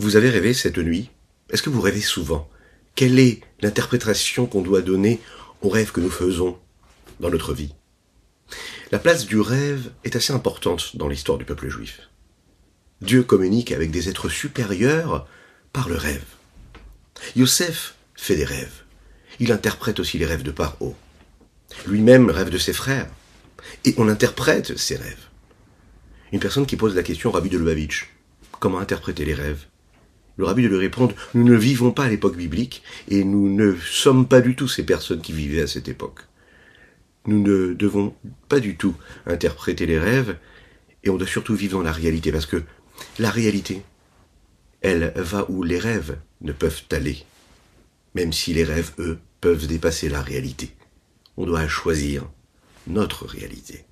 Vous avez rêvé cette nuit? Est-ce que vous rêvez souvent? Quelle est l'interprétation qu'on doit donner aux rêves que nous faisons dans notre vie? La place du rêve est assez importante dans l'histoire du peuple juif. Dieu communique avec des êtres supérieurs par le rêve. Yosef fait des rêves. Il interprète aussi les rêves de Paro. Lui-même rêve de ses frères. Et on interprète ses rêves. Une personne qui pose la question Rabbi de Lubavitch, comment interpréter les rêves? Le Rabbi de lui répondre, nous ne vivons pas à l'époque biblique et nous ne sommes pas du tout ces personnes qui vivaient à cette époque. Nous ne devons pas du tout interpréter les rêves et on doit surtout vivre dans la réalité parce que la réalité, elle va où les rêves ne peuvent aller. Même si les rêves, eux, peuvent dépasser la réalité. On doit choisir notre réalité,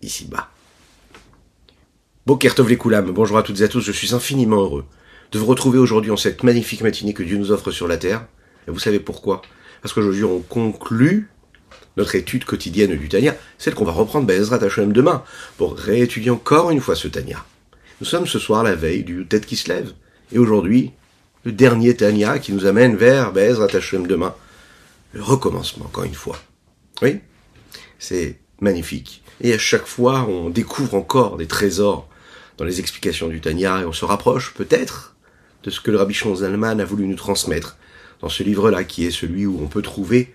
ici-bas. Les Koulam, bonjour à toutes et à tous, je suis infiniment heureux de vous retrouver aujourd'hui en cette magnifique matinée que Dieu nous offre sur la terre. Et vous savez pourquoi? Parce qu'aujourd'hui on conclut notre étude quotidienne du Tania, celle qu'on va reprendre Bezrat Hashem demain, pour réétudier encore une fois ce Tania. Nous sommes ce soir la veille du Tête qui se lève, et aujourd'hui, le dernier Tania qui nous amène vers Bezrat Hashem demain, le recommencement encore une fois. Oui, c'est magnifique. Et à chaque fois, on découvre encore des trésors dans les explications du Tanya et on se rapproche peut-être de ce que le Rabbi Zalman a voulu nous transmettre dans ce livre-là qui est celui où on peut trouver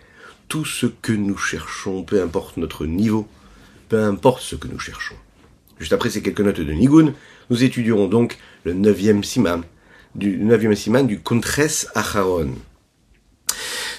tout ce que nous cherchons, peu importe notre niveau, peu importe ce que nous cherchons. Juste après ces quelques notes de Nigun, nous étudierons donc le neuvième siman du neuvième siman du Kontres Acharon.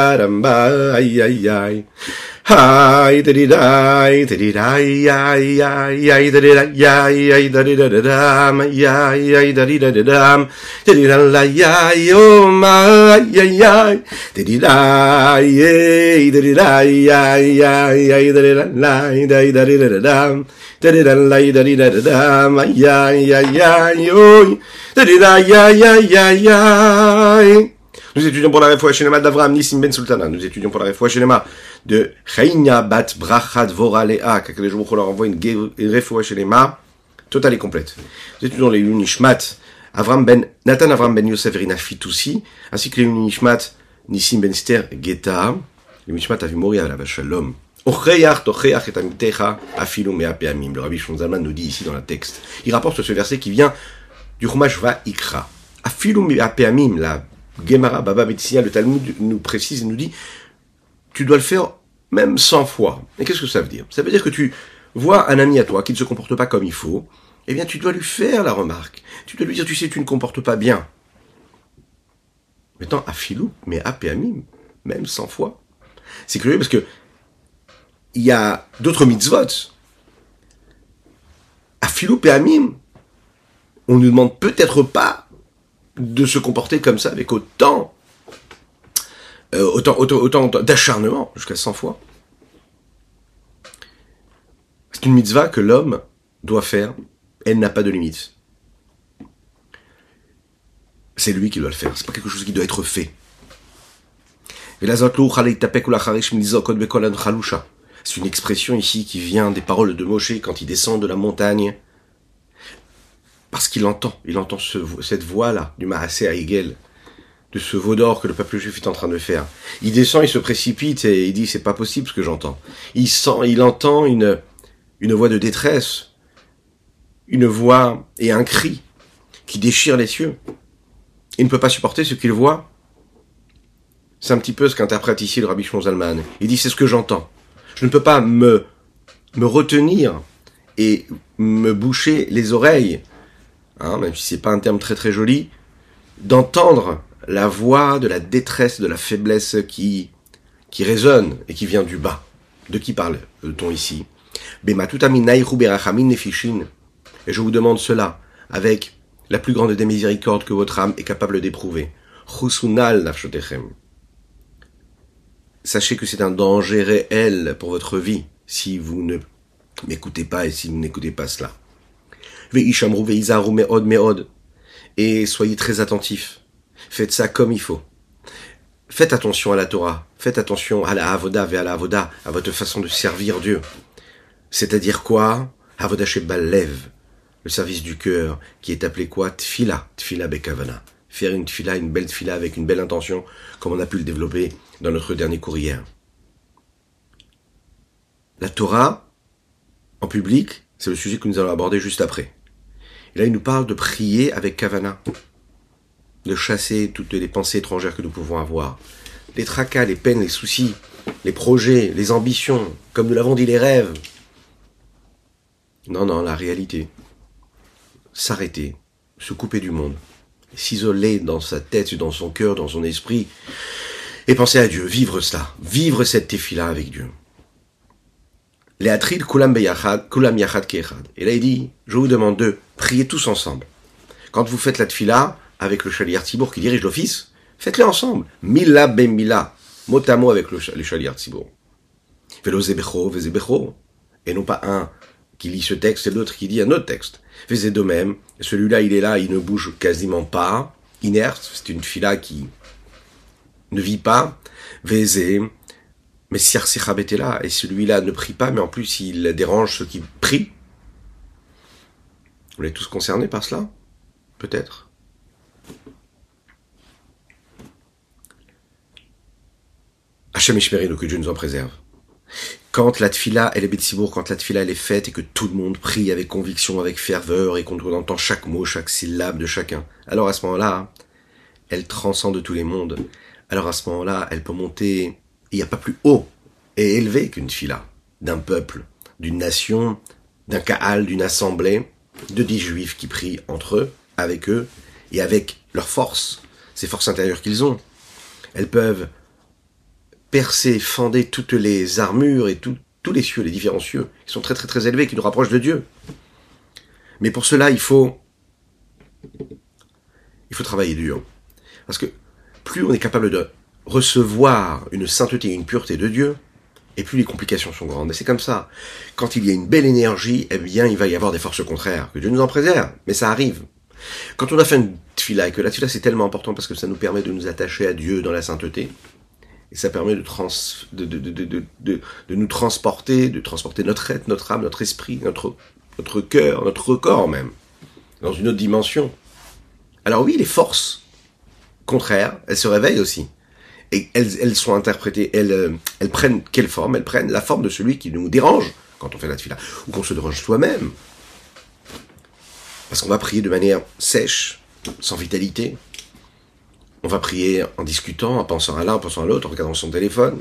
da dum ba ay ay ay. Hi da di da ay da di da ay ay ay ay da di da ay ay da di da da dam ay ay ay da di da da dam da di da la ay oh my ay ay ay da di da ay da di da ay ay ay ay da di da la ay da di da da dam da di da la da di da da dam ay ay ay ay oh da di da ay ay ay ay Nous étudions pour la réfoua Shenema d'Avram Nissim Ben Sultana. Nous étudions pour la réfoua Shenema de Chaynia Bat Brachat Voralea. Que les jours leur envoie une réfoua Shenema totale et complète. Nous étudions les Unishmat Avram Ben, Nathan Avram Ben Yosef Rina Fitoussi, ainsi que les Unishmat Nissim Ben Ster Geta, les Unishmat Avimoria la Shalom. Le Rabbi Shonzalman nous dit ici dans le texte. Il rapporte ce verset qui vient du Chumash Va Ikra. Afilum Apeamim, la Gemara Baba Betsia, le Talmud nous précise et nous dit, tu dois le faire même 100 fois. Et qu'est-ce que ça veut dire? Ça veut dire que tu vois un ami à toi qui ne se comporte pas comme il faut, eh bien tu dois lui faire la remarque. Tu dois lui dire, tu sais, tu ne comportes pas bien. Maintenant, à filou, mais à Péamim, même 100 fois. C'est curieux parce que il y a d'autres mitzvot. À filou, Péamim, on ne nous demande peut-être pas de se comporter comme ça avec autant, euh, autant, d'acharnement, jusqu'à 100 fois. C'est une mitzvah que l'homme doit faire. Elle n'a pas de limite. C'est lui qui doit le faire. C'est pas quelque chose qui doit être fait. C'est une expression ici qui vient des paroles de Moshe quand il descend de la montagne parce qu'il entend, il entend cette voix-là du Maasé à Hegel, de ce veau d'or que le peuple juif est en train de faire. Il descend, il se précipite et il dit c'est pas possible ce que j'entends. Il sent, il entend une, une voix de détresse, une voix et un cri qui déchire les cieux. Il ne peut pas supporter ce qu'il voit. C'est un petit peu ce qu'interprète ici le rabbi Zalman. Il dit c'est ce que j'entends. Je ne peux pas me, me retenir et me boucher les oreilles Hein, même si c'est pas un terme très très joli, d'entendre la voix de la détresse, de la faiblesse qui, qui résonne et qui vient du bas. De qui parle-t-on ici? Et je vous demande cela avec la plus grande des miséricordes que votre âme est capable d'éprouver. Sachez que c'est un danger réel pour votre vie si vous ne m'écoutez pas et si vous n'écoutez pas cela. Et soyez très attentifs. Faites ça comme il faut. Faites attention à la Torah. Faites attention à la Avoda et à la Avoda, à votre façon de servir Dieu. C'est-à-dire quoi? Avoda Shebalev, le service du cœur, qui est appelé quoi? Tfila, Tfila Bekavana. Faire une tfila, une belle tfila avec une belle intention, comme on a pu le développer dans notre dernier cours hier. La Torah, en public, c'est le sujet que nous allons aborder juste après. Et là, il nous parle de prier avec Kavana, de chasser toutes les pensées étrangères que nous pouvons avoir. Les tracas, les peines, les soucis, les projets, les ambitions, comme nous l'avons dit, les rêves. Non, non, la réalité. S'arrêter, se couper du monde, s'isoler dans sa tête, dans son cœur, dans son esprit, et penser à Dieu, vivre cela, vivre cette tefila avec Dieu. Et là il dit, je vous demande de prier tous ensemble. Quand vous faites la tefila avec le chalier Tibour qui dirige l'office, faites-le ensemble. Mila ben mila, mot à mot avec le, chalier Tibour. Et non pas un qui lit ce texte et l'autre qui dit un autre texte. Faisait de même. Celui-là, il est là, il ne bouge quasiment pas. Inerte, c'est une fila qui ne vit pas. Vézé. Mais Siar est là, et celui-là ne prie pas, mais en plus il dérange ceux qui prient. Vous êtes tous concernés par cela Peut-être? Hachem Ishmerino, que Dieu nous en préserve. Quand la tfila, elle est Betsibourg, quand la tfila, elle est faite et que tout le monde prie avec conviction, avec ferveur et qu'on entend chaque mot, chaque syllabe de chacun, alors à ce moment-là, elle transcende tous les mondes. Alors à ce moment-là, elle peut monter, il n'y a pas plus haut et élevé qu'une tfila, d'un peuple, d'une nation, d'un kaal, d'une assemblée, de dix juifs qui prient entre eux, avec eux, et avec leurs forces, ces forces intérieures qu'ils ont. Elles peuvent percer, fender toutes les armures et tous les cieux, les différents cieux, qui sont très très très élevés, qui nous rapprochent de Dieu. Mais pour cela, il faut, il faut travailler dur. Parce que plus on est capable de recevoir une sainteté et une pureté de Dieu, et plus les complications sont grandes. Et c'est comme ça. Quand il y a une belle énergie, eh bien, il va y avoir des forces contraires. Que Dieu nous en préserve. Mais ça arrive. Quand on a fait une tfila, et que la tfila c'est tellement important parce que ça nous permet de nous attacher à Dieu dans la sainteté, et ça permet de, trans, de, de, de, de, nous transporter, de transporter notre être, notre âme, notre esprit, notre, notre cœur, notre corps même, dans une autre dimension. Alors oui, les forces contraires, elles se réveillent aussi. Et elles, sont interprétées, elles, euh, elles prennent quelle forme Elles prennent? La forme de celui qui nous dérange quand on fait la tefila, ou qu'on se dérange soi-même. Parce qu'on va prier de manière sèche, sans vitalité, on va prier en discutant, en pensant à l'un, en pensant à l'autre, en regardant son téléphone.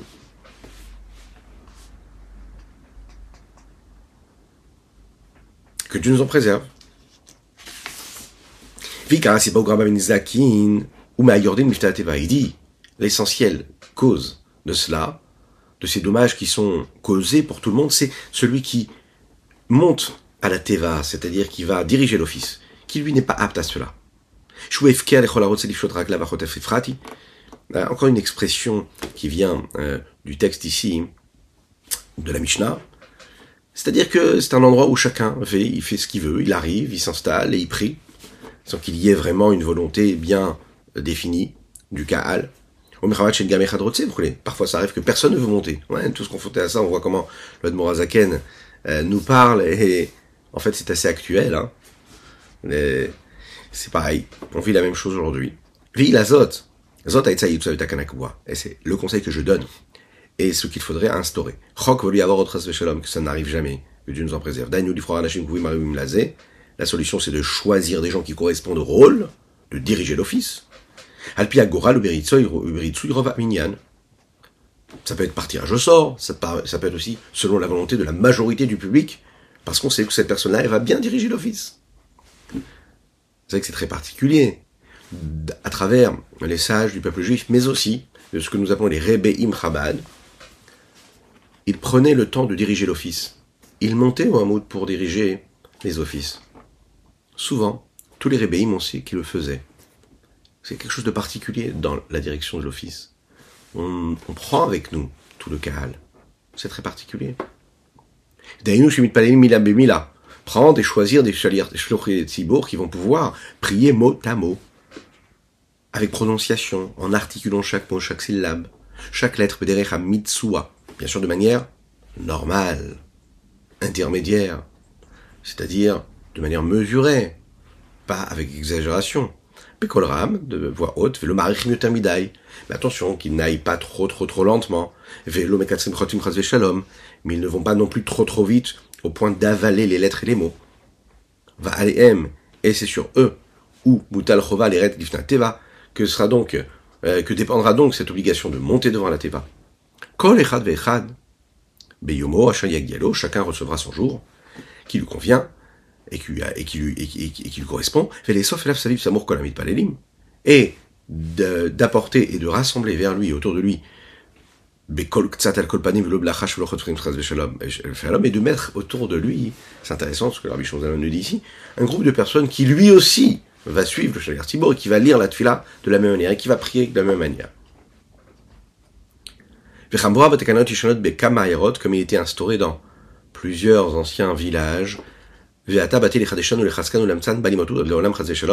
Que Dieu nous en préserve. Il dit l'essentielle cause de cela, de ces dommages qui sont causés pour tout le monde, c'est celui qui monte à la teva, c'est-à-dire qui va diriger l'office, qui lui n'est pas apte à cela. Euh, encore une expression qui vient euh, du texte ici, de la Mishnah. C'est-à-dire que c'est un endroit où chacun fait, il fait ce qu'il veut, il arrive, il s'installe et il prie, sans qu'il y ait vraiment une volonté bien définie du Kaal. Parfois ça arrive que personne ne veut monter. Ouais, tous confrontés à ça, on voit comment le Morazaken euh, nous parle et en fait c'est assez actuel. Hein c'est pareil. On vit la même chose aujourd'hui. Vit la zot. Zot Et c'est le conseil que je donne. Et ce qu'il faudrait instaurer. Chok veut lui avoir autre que ça n'arrive jamais. Que Dieu nous en préserve. La solution, c'est de choisir des gens qui correspondent au rôle, de diriger l'office. Alpi agora minyan. Ça peut être par tirage au sort, ça peut être aussi selon la volonté de la majorité du public, parce qu'on sait que cette personne-là, elle va bien diriger l'office. C'est vrai que c'est très particulier, à travers les sages du peuple juif, mais aussi de ce que nous appelons les Rebbeim Chabad, ils prenaient le temps de diriger l'office. Ils montaient au Hamoud pour diriger les offices. Souvent, Tous les on sait qui le faisaient. C'est quelque chose de particulier dans la direction de l'office. On, prend avec nous tout le Kahal. C'est très particulier. Prendre et choisir des shlochim tzibour qui vont pouvoir prier mot à mot. Avec prononciation, en articulant chaque mot, chaque syllabe. Chaque lettre, à mitsua. Bien sûr, de manière normale, intermédiaire. C'est-à-dire de manière mesurée. Pas avec exagération. Pekolram, de voix haute, le Mais attention, qu'ils n'aillent pas trop, trop, trop lentement. Velo shalom. Mais ils ne vont pas non plus trop, trop vite au point d'avaler les lettres et les mots. Va m et c'est sur eux, ou mutal chova les teva, que sera donc, euh, que dépendra donc cette obligation de monter devant la teva. Kol echad ve'echad, beyomo chacun recevra son jour, qui lui convient, et qui, et qui, lui, et qui, lui correspond, et d'apporter et de rassembler vers lui, autour de lui, et de mettre autour de lui, c'est intéressant ce que Rabbi Shonzalon nous dit ici, un groupe de personnes qui lui aussi va suivre le Shalir Tibor et qui va lire la Tfila de la même manière et qui va prier de la même manière. Comme il était instauré dans plusieurs anciens villages,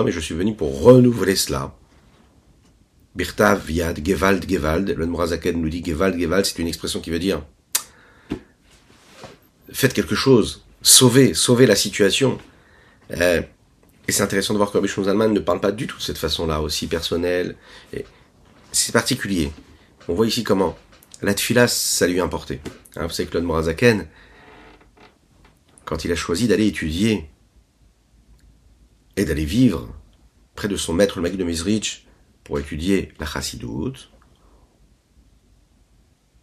et je suis venu pour renouveler cela. Birtav Viad, Gewald, Gewald. Le Mourazaken nous dit Gewald, Gewald, c'est une expression qui veut dire faites quelque chose, sauvez, sauvez la situation. Euh, et c'est intéressant de voir que Rabbi Zalman ne parle pas du tout de cette façon-là, aussi personnelle. C'est particulier. On voit ici comment la tfila, ça lui a importé. Hein, vous savez que le Mourazaken, quand il a choisi d'aller étudier et d'aller vivre près de son maître, le Magui de Mizrich, pour étudier la chassidoute,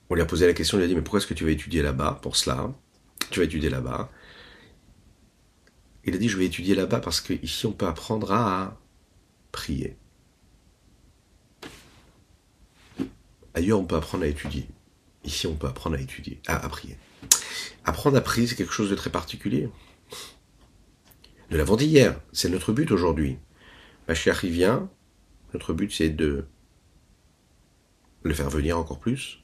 on lui a posé la question, il lui a dit, mais pourquoi est-ce que tu vas étudier là-bas pour cela? Tu vas étudier là-bas. Il a dit, je vais étudier là-bas parce qu'ici on peut apprendre à prier. Ailleurs on peut apprendre à étudier. Ici on peut apprendre à étudier, à prier. Apprendre à prier, c'est quelque chose de très particulier. Nous l'avons dit hier, c'est notre but aujourd'hui. Machiach y vient, notre but c'est de le faire venir encore plus,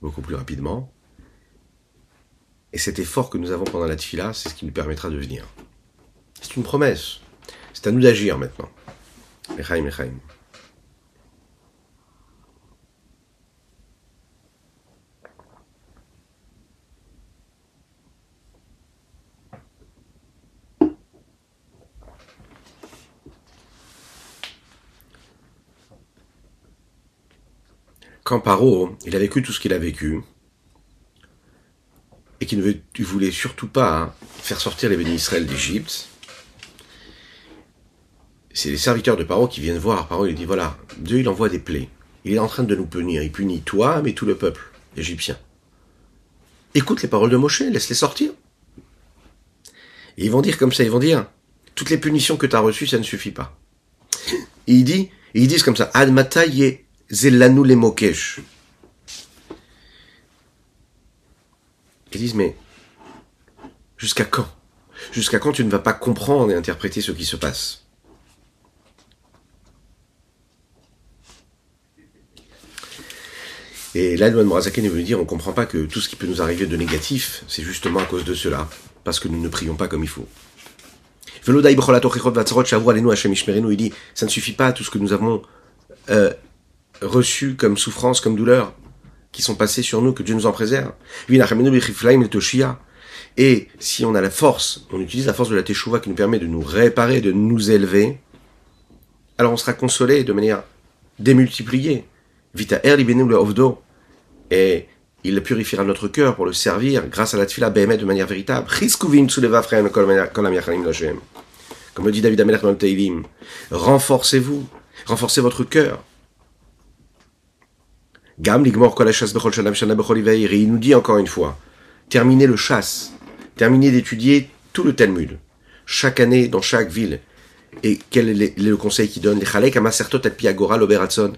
beaucoup plus rapidement. Et cet effort que nous avons pendant la tfila, c'est ce qui nous permettra de venir. C'est une promesse. C'est à nous d'agir maintenant. Echaim, echaim. Quand Paro, il a vécu tout ce qu'il a vécu, et qu'il ne voulait surtout pas hein, faire sortir les bénis Israël d'Égypte, c'est les serviteurs de Paro qui viennent voir. Paro, il dit, voilà, Dieu, il envoie des plaies. Il est en train de nous punir. Il punit toi, mais tout le peuple égyptien. Écoute les paroles de Moshe, laisse-les sortir. Et ils vont dire comme ça, ils vont dire, toutes les punitions que tu as reçues, ça ne suffit pas. Ils disent comme ça, Ad mataye Zelanou les mokesh. Ils disent, mais jusqu'à quand? Jusqu'à quand tu ne vas pas comprendre et interpréter ce qui se passe? Et là, le Morazaken veut dire, on ne comprend pas que tout ce qui peut nous arriver de négatif, c'est justement à cause de cela, parce que nous ne prions pas comme il faut. Il dit, ça ne suffit pas tout ce que nous avons euh, reçus comme souffrance, comme douleur, qui sont passés sur nous, que Dieu nous en préserve. Et si on a la force, on utilise la force de la Teshuvah qui nous permet de nous réparer, de nous élever, alors on sera consolé de manière démultipliée. Vita er ovdo. Et il purifiera notre cœur pour le servir grâce à la tfila de manière véritable. Comme le dit David Amelech dans le Teilim. Renforcez-vous. Renforcez votre cœur. Gam ligmor kol bechol shana bechol il nous dit encore une fois, terminez le chasse, terminez d'étudier tout le Talmud, chaque année dans chaque ville. Et quel est le conseil qu'il donne? Les chalek à masertot et piagora l'oberatson,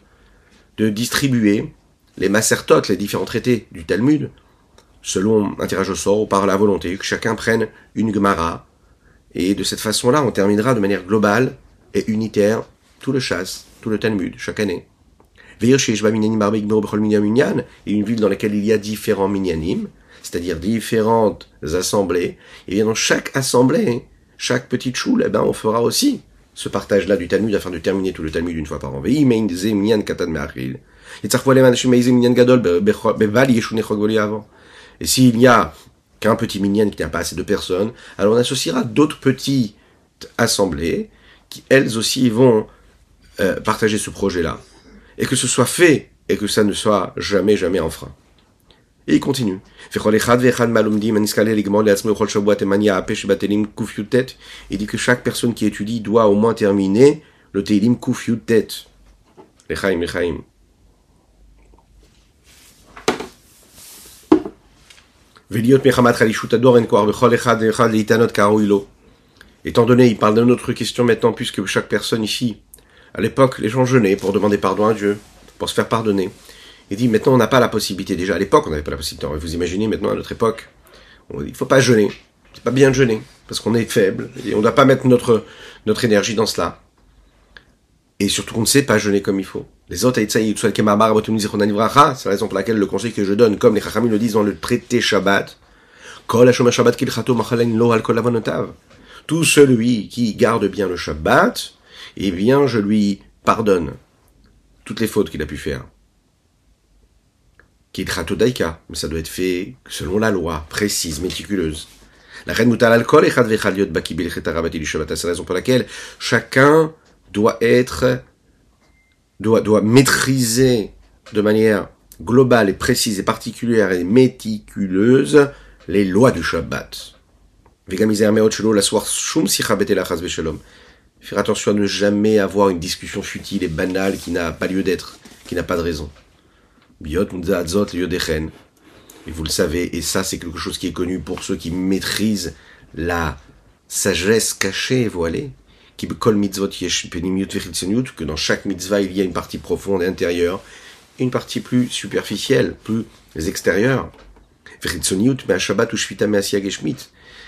de distribuer les masertot, les différents traités du Talmud, selon un tirage au sort ou par la volonté, que chacun prenne une gemara. Et de cette façon-là, on terminera de manière globale et unitaire tout le chasse, tout le Talmud, chaque année. Et une ville dans laquelle il y a différents minyanim, c'est-à-dire différentes assemblées, et bien dans chaque assemblée, chaque petite choule, eh ben, on fera aussi ce partage-là du Talmud afin de terminer tout le Talmud une fois par an. Et s'il n'y a qu'un petit minyan qui n'a pas assez de personnes, alors on associera d'autres petites assemblées qui elles aussi vont euh, partager ce projet-là. Et que ce soit fait et que ça ne soit jamais, jamais en frein. Et il continue. Il dit que chaque personne qui étudie doit au moins terminer le Teilim Kufyutet. Lechaim, Lechaim. Étant donné, il parle d'une autre question maintenant, puisque chaque personne ici, à l'époque, les gens jeûnaient pour demander pardon à Dieu, pour se faire pardonner. Il dit maintenant on n'a pas la possibilité. Déjà à l'époque on n'avait pas la possibilité. Vous imaginez maintenant à notre époque, il ne faut pas jeûner. C'est pas bien de jeûner parce qu'on est faible et on ne doit pas mettre notre notre énergie dans cela. Et surtout on ne sait pas jeûner comme il faut. Les autres c'est la raison pour laquelle le conseil que je donne, comme les Chachamim le disent dans le traité Shabbat, tout celui qui garde bien le Shabbat, eh bien je lui pardonne toutes les fautes qu'il a pu faire est daika, mais ça doit être fait selon la loi, précise, méticuleuse. La reine moutal alcool et C'est la raison pour laquelle chacun doit être, doit, doit maîtriser de manière globale et précise et particulière et méticuleuse les lois du Shabbat. Faire attention à ne jamais avoir une discussion futile et banale qui n'a pas lieu d'être, qui n'a pas de raison. Biot Et vous le savez, et ça c'est quelque chose qui est connu pour ceux qui maîtrisent la sagesse cachée et voilée. Qui mitzvot que dans chaque mitzvah il y a une partie profonde et intérieure, une partie plus superficielle, plus extérieure.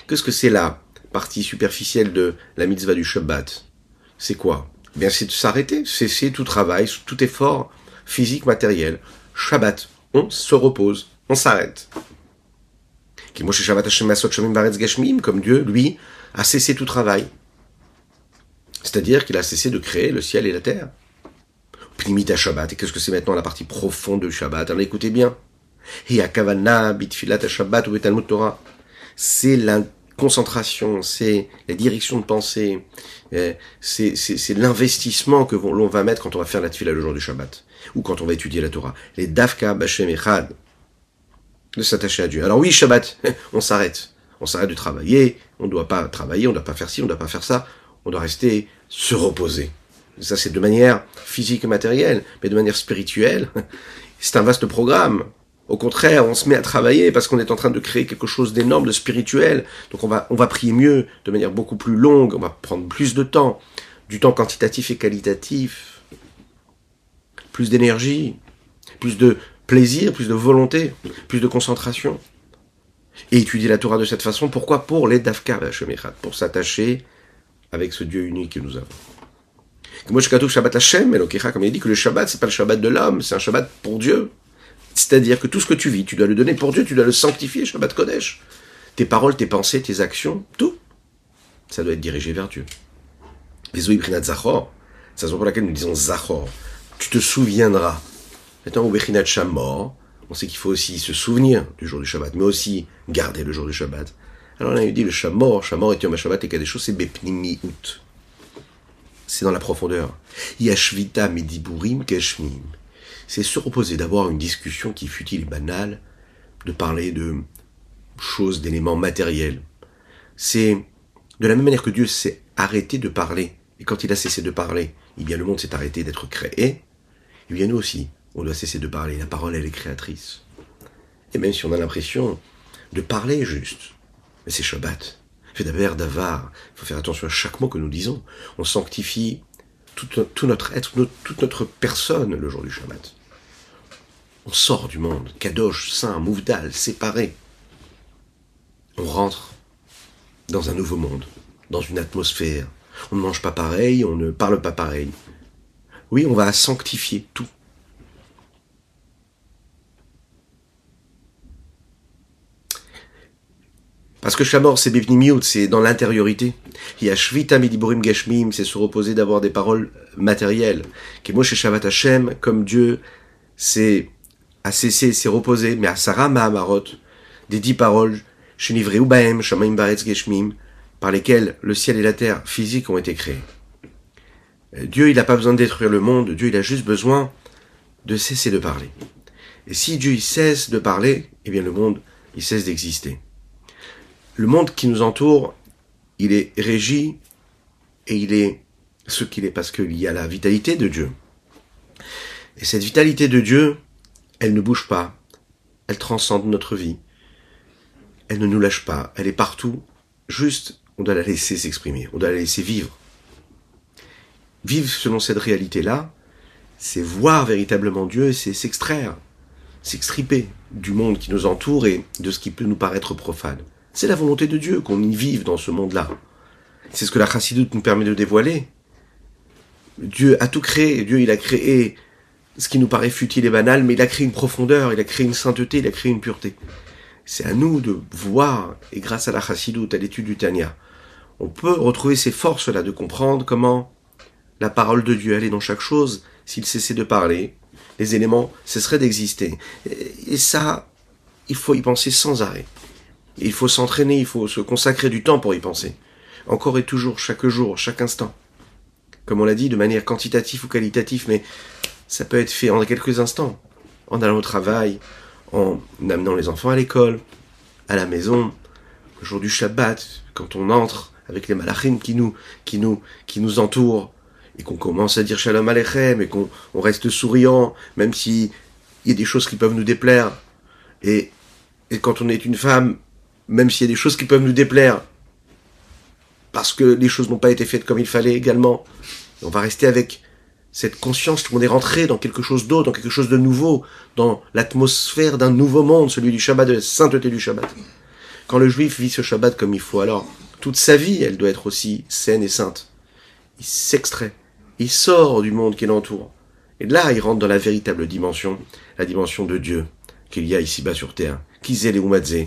Qu'est-ce que c'est la partie superficielle de la mitzvah du Shabbat C'est quoi? Eh Bien, c'est de s'arrêter, cesser tout travail, tout effort physique, matériel, Shabbat. On se repose, on s'arrête. Comme Dieu, lui, a cessé tout travail. C'est-à-dire qu'il a cessé de créer le ciel et la terre. Pnimita Shabbat. Et qu'est-ce que c'est maintenant la partie profonde de Shabbat? Alors écoutez bien. C'est concentration, c'est la direction de pensée, euh, c'est l'investissement que l'on va mettre quand on va faire la tefila le jour du Shabbat ou quand on va étudier la Torah. Les Dafka Bashem Echad, de s'attacher à Dieu. Alors oui, Shabbat, on s'arrête. On s'arrête de travailler, on ne doit pas travailler, on ne doit pas faire ci, on ne doit pas faire ça, on doit rester se reposer. Ça, c'est de manière physique et matérielle, mais de manière spirituelle, c'est un vaste programme. Au contraire, on se met à travailler parce qu'on est en train de créer quelque chose d'énorme, de spirituel. Donc on va, on va prier mieux, de manière beaucoup plus longue, on va prendre plus de temps, du temps quantitatif et qualitatif, plus d'énergie, plus de plaisir, plus de volonté, plus de concentration. Et étudier la Torah de cette façon, pourquoi? Pour les Dafka pour s'attacher avec ce Dieu unique que nous avons. Comme il dit que le Shabbat, c'est pas le Shabbat de l'homme, c'est un Shabbat pour Dieu. C'est-à-dire que tout ce que tu vis, tu dois le donner pour Dieu, tu dois le sanctifier, Shabbat Kodesh. Tes paroles, tes pensées, tes actions, tout, ça doit être dirigé vers Dieu. C'est la raison pour laquelle nous disons Zachor tu te souviendras. Maintenant, Bechinat mort, on sait qu'il faut aussi se souvenir du jour du Shabbat, mais aussi garder le jour du Shabbat. Alors on a dit le Shamor, Shamor et Yom Shabbat et Kadesho, c'est Bepnimi-Out. C'est dans la profondeur. Yashvita Mediburim Kashmim. C'est se reposer d'avoir une discussion qui fut-il banale, de parler de choses, d'éléments matériels. C'est de la même manière que Dieu s'est arrêté de parler. Et quand il a cessé de parler, eh bien le monde s'est arrêté d'être créé. Eh bien nous aussi, on doit cesser de parler. La parole, elle est créatrice. Et même si on a l'impression de parler juste, mais c'est Shabbat. Fait d'abord d'avar. Il faut faire attention à chaque mot que nous disons. On sanctifie tout, notre être, toute notre personne le jour du Shabbat. On sort du monde, kadosh, saint, mouvdal, séparé. On rentre dans un nouveau monde, dans une atmosphère. On ne mange pas pareil, on ne parle pas pareil. Oui, on va sanctifier tout. Parce que Shamor, c'est Bivnimiut, c'est dans l'intériorité. Il y a Shvita Midiburim Gashmim, c'est se reposer d'avoir des paroles matérielles. chez Shabbat Hashem, comme Dieu c'est a cessé, s'est reposé, mais à Sarah Mahamarot, des dix paroles, Shenivre Ubaem, Shamaim Baretz Geshmim, par lesquelles le ciel et la terre physiques ont été créés. Euh, Dieu, il n'a pas besoin de détruire le monde, Dieu, il a juste besoin de cesser de parler. Et si Dieu, il cesse de parler, eh bien le monde, il cesse d'exister le monde qui nous entoure, il est régi et il est ce qu'il est parce qu'il y a la vitalité de Dieu. Et cette vitalité de Dieu, elle ne bouge pas, elle transcende notre vie, elle ne nous lâche pas, elle est partout, juste on doit la laisser s'exprimer, on doit la laisser vivre. Vivre selon cette réalité-là, c'est voir véritablement Dieu, c'est s'extraire, s'extriper du monde qui nous entoure et de ce qui peut nous paraître profane. C'est la volonté de Dieu qu'on y vive dans ce monde-là. C'est ce que la chassidoute nous permet de dévoiler. Dieu a tout créé. Dieu, il a créé ce qui nous paraît futile et banal, mais il a créé une profondeur, il a créé une sainteté, il a créé une pureté. C'est à nous de voir, et grâce à la chassidoute, à l'étude du Tanya, on peut retrouver ces forces-là de comprendre comment la parole de Dieu, elle dans chaque chose. S'il cessait de parler, les éléments cesseraient d'exister. Et ça, il faut y penser sans arrêt. Il faut s'entraîner, il faut se consacrer du temps pour y penser. Encore et toujours, chaque jour, chaque instant. Comme on l'a dit, de manière quantitative ou qualitative, mais ça peut être fait en quelques instants. En allant au travail, en amenant les enfants à l'école, à la maison, le jour du Shabbat, quand on entre avec les malachim qui nous, qui nous, qui nous entourent, et qu'on commence à dire Shalom Aleichem, et qu'on on reste souriant, même s'il y a des choses qui peuvent nous déplaire. Et, et quand on est une femme, même s'il y a des choses qui peuvent nous déplaire, parce que les choses n'ont pas été faites comme il fallait également. on va rester avec cette conscience qu'on est rentré dans quelque chose d'autre, dans quelque chose de nouveau, dans l'atmosphère d'un nouveau monde, celui du Shabbat, de la sainteté du Shabbat. Quand le juif vit ce Shabbat comme il faut, alors toute sa vie, elle doit être aussi saine et sainte. Il s'extrait, il sort du monde qui l'entoure. Et là, il rentre dans la véritable dimension, la dimension de Dieu qu'il y a ici-bas sur terre. Kizé Umadze,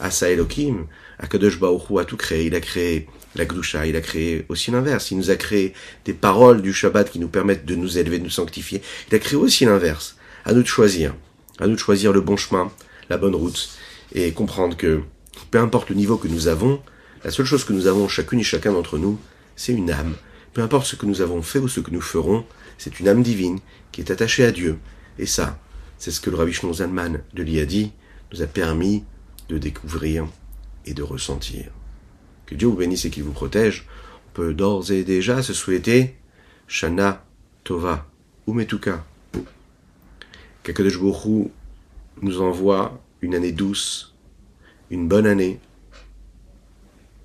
Asa Elohim, Akadosh Baruch a tout créé. Il a créé la Gdusha, il a créé aussi l'inverse. Il nous a créé des paroles du Shabbat qui nous permettent de nous élever, de nous sanctifier. Il a créé aussi l'inverse. À nous de choisir. À nous de choisir le bon chemin, la bonne route. Et comprendre que, peu importe le niveau que nous avons, la seule chose que nous avons chacune et chacun d'entre nous, c'est une âme. Peu importe ce que nous avons fait ou ce que nous ferons, c'est une âme divine qui est attachée à Dieu. Et ça, c'est ce que le Rabbi Shlomo Zalman de l'Iadi nous a permis de découvrir et de ressentir. Que Dieu vous bénisse et qu'il vous protège. On peut d'ores et déjà se souhaiter Shana Tova Umetuka. Qu'Akadosh nous envoie une année douce, une bonne année,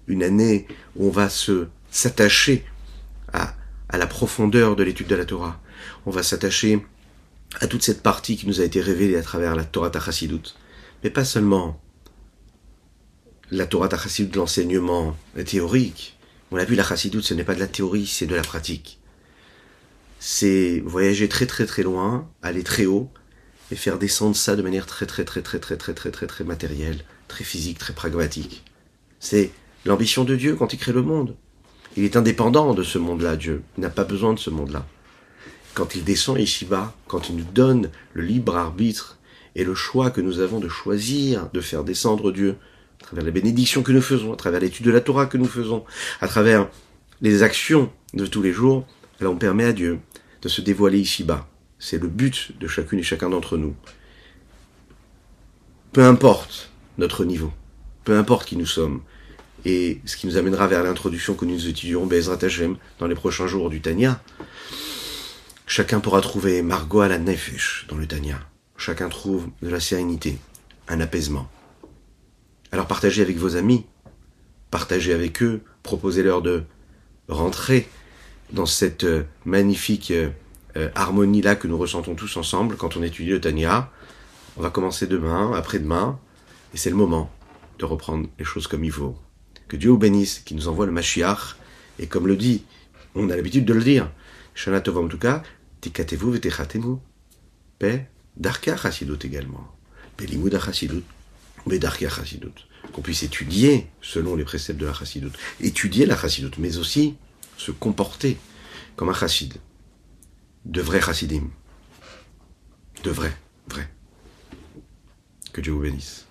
une année où on va se s'attacher à, à la profondeur de l'étude de la Torah. On va s'attacher à toute cette partie qui nous a été révélée à travers la Torah Tachassidut. Mais pas seulement la Torah de l'enseignement théorique. On l'a vu, la chassidoute, ce n'est pas de la théorie, c'est de la pratique. C'est voyager très très très loin, aller très haut, et faire descendre ça de manière très très très très très très très très très matérielle, très physique, très pragmatique. C'est l'ambition de Dieu quand il crée le monde. Il est indépendant de ce monde-là, Dieu. Il n'a pas besoin de ce monde-là. Quand il descend ici-bas, quand il nous donne le libre arbitre et le choix que nous avons de choisir de faire descendre Dieu, à travers la bénédiction que nous faisons, à travers l'étude de la Torah que nous faisons, à travers les actions de tous les jours, alors on permet à Dieu de se dévoiler ici-bas. C'est le but de chacune et chacun d'entre nous. Peu importe notre niveau, peu importe qui nous sommes, et ce qui nous amènera vers l'introduction que nous étudierons Bezrat Hashem dans les prochains jours du Tanya, chacun pourra trouver Margot à la Nefesh dans le Tanya. Chacun trouve de la sérénité, un apaisement. Alors partagez avec vos amis, partagez avec eux, proposez-leur de rentrer dans cette euh, magnifique euh, euh, harmonie-là que nous ressentons tous ensemble quand on étudie le Tanya. On va commencer demain, après-demain, et c'est le moment de reprendre les choses comme il faut. Que Dieu vous bénisse, qui nous envoie le Mashiach. Et comme le dit, on a l'habitude de le dire, Shana Tov en tout cas, Darka Chassidut également. Darka Chassidut. Qu'on puisse étudier selon les préceptes de la Chassidut. Étudier la Chassidut, mais aussi se comporter comme un chassid. De vrais chassidim. De vrais, vrais. Que Dieu vous bénisse.